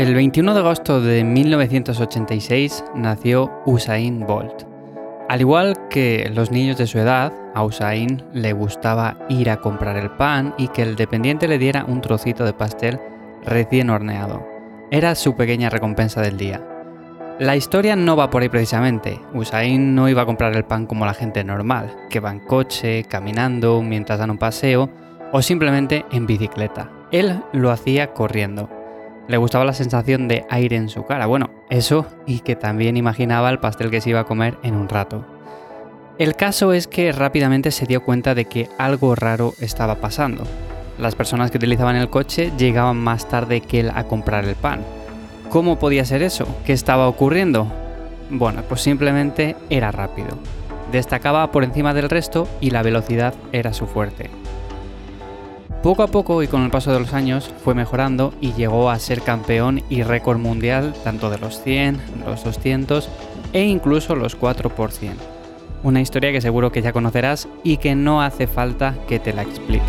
El 21 de agosto de 1986 nació Usain Bolt. Al igual que los niños de su edad, a Usain le gustaba ir a comprar el pan y que el dependiente le diera un trocito de pastel recién horneado. Era su pequeña recompensa del día. La historia no va por ahí precisamente. Usain no iba a comprar el pan como la gente normal, que va en coche, caminando, mientras dan un paseo o simplemente en bicicleta. Él lo hacía corriendo le gustaba la sensación de aire en su cara. Bueno, eso y que también imaginaba el pastel que se iba a comer en un rato. El caso es que rápidamente se dio cuenta de que algo raro estaba pasando. Las personas que utilizaban el coche llegaban más tarde que él a comprar el pan. ¿Cómo podía ser eso? ¿Qué estaba ocurriendo? Bueno, pues simplemente era rápido. Destacaba por encima del resto y la velocidad era su fuerte. Poco a poco y con el paso de los años fue mejorando y llegó a ser campeón y récord mundial tanto de los 100, los 200 e incluso los 4 Una historia que seguro que ya conocerás y que no hace falta que te la explique.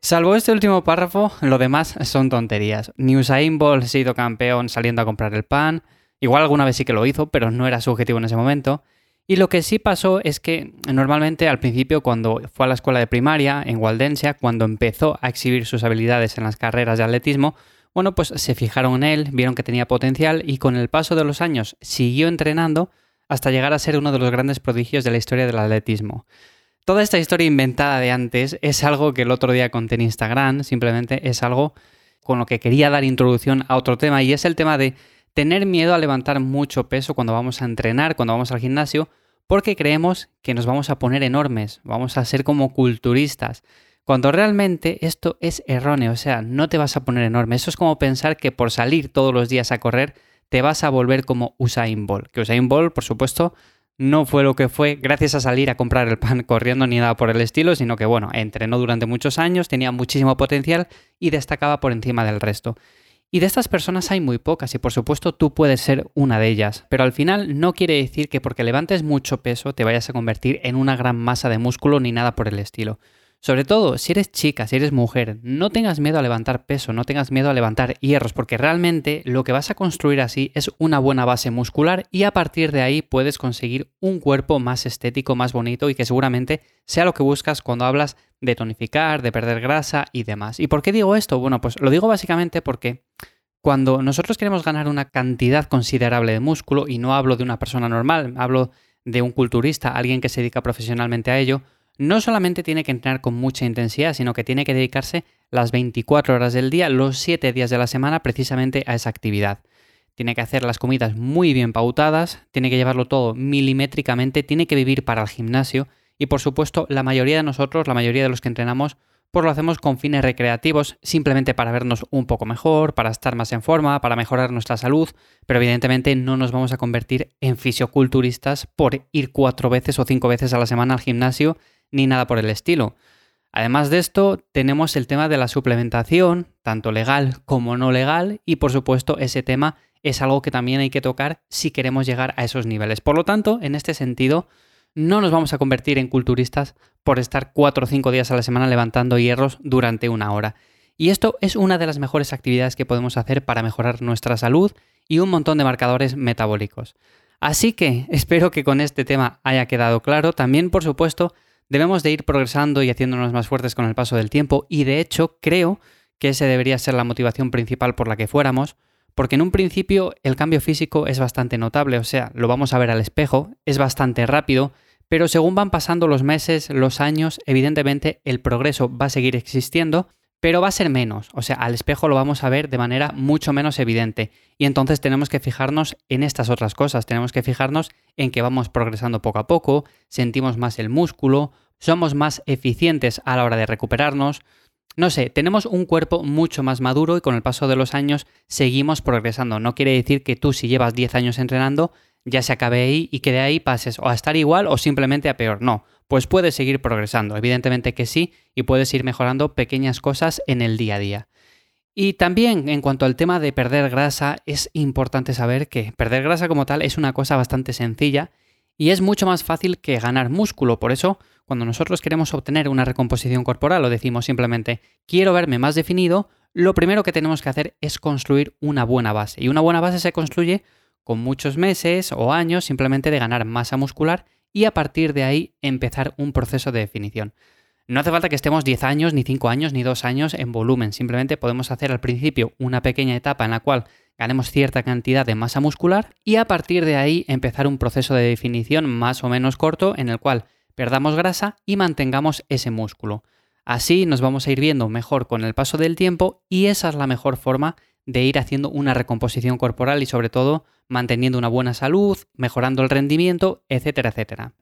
Salvo este último párrafo, lo demás son tonterías. Ni Usain Bolt ha sido campeón saliendo a comprar el pan, Igual alguna vez sí que lo hizo, pero no era su objetivo en ese momento. Y lo que sí pasó es que normalmente al principio cuando fue a la escuela de primaria en Waldensia, cuando empezó a exhibir sus habilidades en las carreras de atletismo, bueno, pues se fijaron en él, vieron que tenía potencial y con el paso de los años siguió entrenando hasta llegar a ser uno de los grandes prodigios de la historia del atletismo. Toda esta historia inventada de antes es algo que el otro día conté en Instagram, simplemente es algo con lo que quería dar introducción a otro tema y es el tema de tener miedo a levantar mucho peso cuando vamos a entrenar, cuando vamos al gimnasio, porque creemos que nos vamos a poner enormes, vamos a ser como culturistas. Cuando realmente esto es erróneo, o sea, no te vas a poner enorme. Eso es como pensar que por salir todos los días a correr te vas a volver como Usain Bolt. Que Usain Bolt, por supuesto, no fue lo que fue gracias a salir a comprar el pan corriendo ni nada por el estilo, sino que bueno, entrenó durante muchos años, tenía muchísimo potencial y destacaba por encima del resto. Y de estas personas hay muy pocas y por supuesto tú puedes ser una de ellas, pero al final no quiere decir que porque levantes mucho peso te vayas a convertir en una gran masa de músculo ni nada por el estilo. Sobre todo, si eres chica, si eres mujer, no tengas miedo a levantar peso, no tengas miedo a levantar hierros, porque realmente lo que vas a construir así es una buena base muscular y a partir de ahí puedes conseguir un cuerpo más estético, más bonito y que seguramente sea lo que buscas cuando hablas de tonificar, de perder grasa y demás. ¿Y por qué digo esto? Bueno, pues lo digo básicamente porque cuando nosotros queremos ganar una cantidad considerable de músculo, y no hablo de una persona normal, hablo de un culturista, alguien que se dedica profesionalmente a ello, no solamente tiene que entrenar con mucha intensidad, sino que tiene que dedicarse las 24 horas del día, los 7 días de la semana, precisamente a esa actividad. Tiene que hacer las comidas muy bien pautadas, tiene que llevarlo todo milimétricamente, tiene que vivir para el gimnasio y por supuesto la mayoría de nosotros, la mayoría de los que entrenamos, pues lo hacemos con fines recreativos, simplemente para vernos un poco mejor, para estar más en forma, para mejorar nuestra salud, pero evidentemente no nos vamos a convertir en fisioculturistas por ir cuatro veces o cinco veces a la semana al gimnasio, ni nada por el estilo. Además de esto, tenemos el tema de la suplementación, tanto legal como no legal, y por supuesto ese tema es algo que también hay que tocar si queremos llegar a esos niveles. Por lo tanto, en este sentido, no nos vamos a convertir en culturistas por estar cuatro o cinco días a la semana levantando hierros durante una hora. Y esto es una de las mejores actividades que podemos hacer para mejorar nuestra salud y un montón de marcadores metabólicos. Así que espero que con este tema haya quedado claro. También, por supuesto, debemos de ir progresando y haciéndonos más fuertes con el paso del tiempo y de hecho creo que ese debería ser la motivación principal por la que fuéramos, porque en un principio el cambio físico es bastante notable, o sea, lo vamos a ver al espejo, es bastante rápido, pero según van pasando los meses, los años, evidentemente el progreso va a seguir existiendo, pero va a ser menos. O sea, al espejo lo vamos a ver de manera mucho menos evidente. Y entonces tenemos que fijarnos en estas otras cosas. Tenemos que fijarnos en que vamos progresando poco a poco, sentimos más el músculo, somos más eficientes a la hora de recuperarnos. No sé, tenemos un cuerpo mucho más maduro y con el paso de los años seguimos progresando. No quiere decir que tú si llevas 10 años entrenando ya se acabe ahí y que de ahí pases o a estar igual o simplemente a peor. No, pues puedes seguir progresando, evidentemente que sí, y puedes ir mejorando pequeñas cosas en el día a día. Y también en cuanto al tema de perder grasa, es importante saber que perder grasa como tal es una cosa bastante sencilla y es mucho más fácil que ganar músculo. Por eso, cuando nosotros queremos obtener una recomposición corporal o decimos simplemente quiero verme más definido, lo primero que tenemos que hacer es construir una buena base. Y una buena base se construye con muchos meses o años simplemente de ganar masa muscular y a partir de ahí empezar un proceso de definición. No hace falta que estemos 10 años, ni 5 años, ni 2 años en volumen. Simplemente podemos hacer al principio una pequeña etapa en la cual ganemos cierta cantidad de masa muscular y a partir de ahí empezar un proceso de definición más o menos corto en el cual perdamos grasa y mantengamos ese músculo. Así nos vamos a ir viendo mejor con el paso del tiempo y esa es la mejor forma de ir haciendo una recomposición corporal y sobre todo manteniendo una buena salud, mejorando el rendimiento, etcétera, etcétera.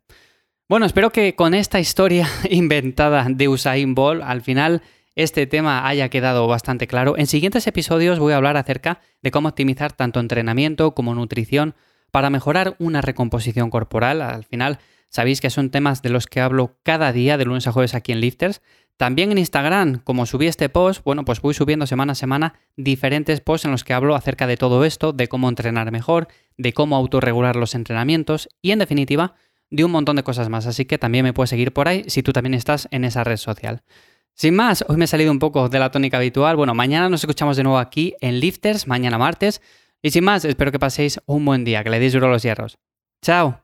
Bueno, espero que con esta historia inventada de Usain Bolt al final este tema haya quedado bastante claro. En siguientes episodios voy a hablar acerca de cómo optimizar tanto entrenamiento como nutrición para mejorar una recomposición corporal. Al final sabéis que son temas de los que hablo cada día de lunes a jueves aquí en Lifters. También en Instagram, como subí este post, bueno, pues voy subiendo semana a semana diferentes posts en los que hablo acerca de todo esto, de cómo entrenar mejor, de cómo autorregular los entrenamientos y en definitiva de un montón de cosas más. Así que también me puedes seguir por ahí si tú también estás en esa red social. Sin más, hoy me he salido un poco de la tónica habitual. Bueno, mañana nos escuchamos de nuevo aquí en Lifters, mañana martes. Y sin más, espero que paséis un buen día, que le deis duro los hierros. ¡Chao!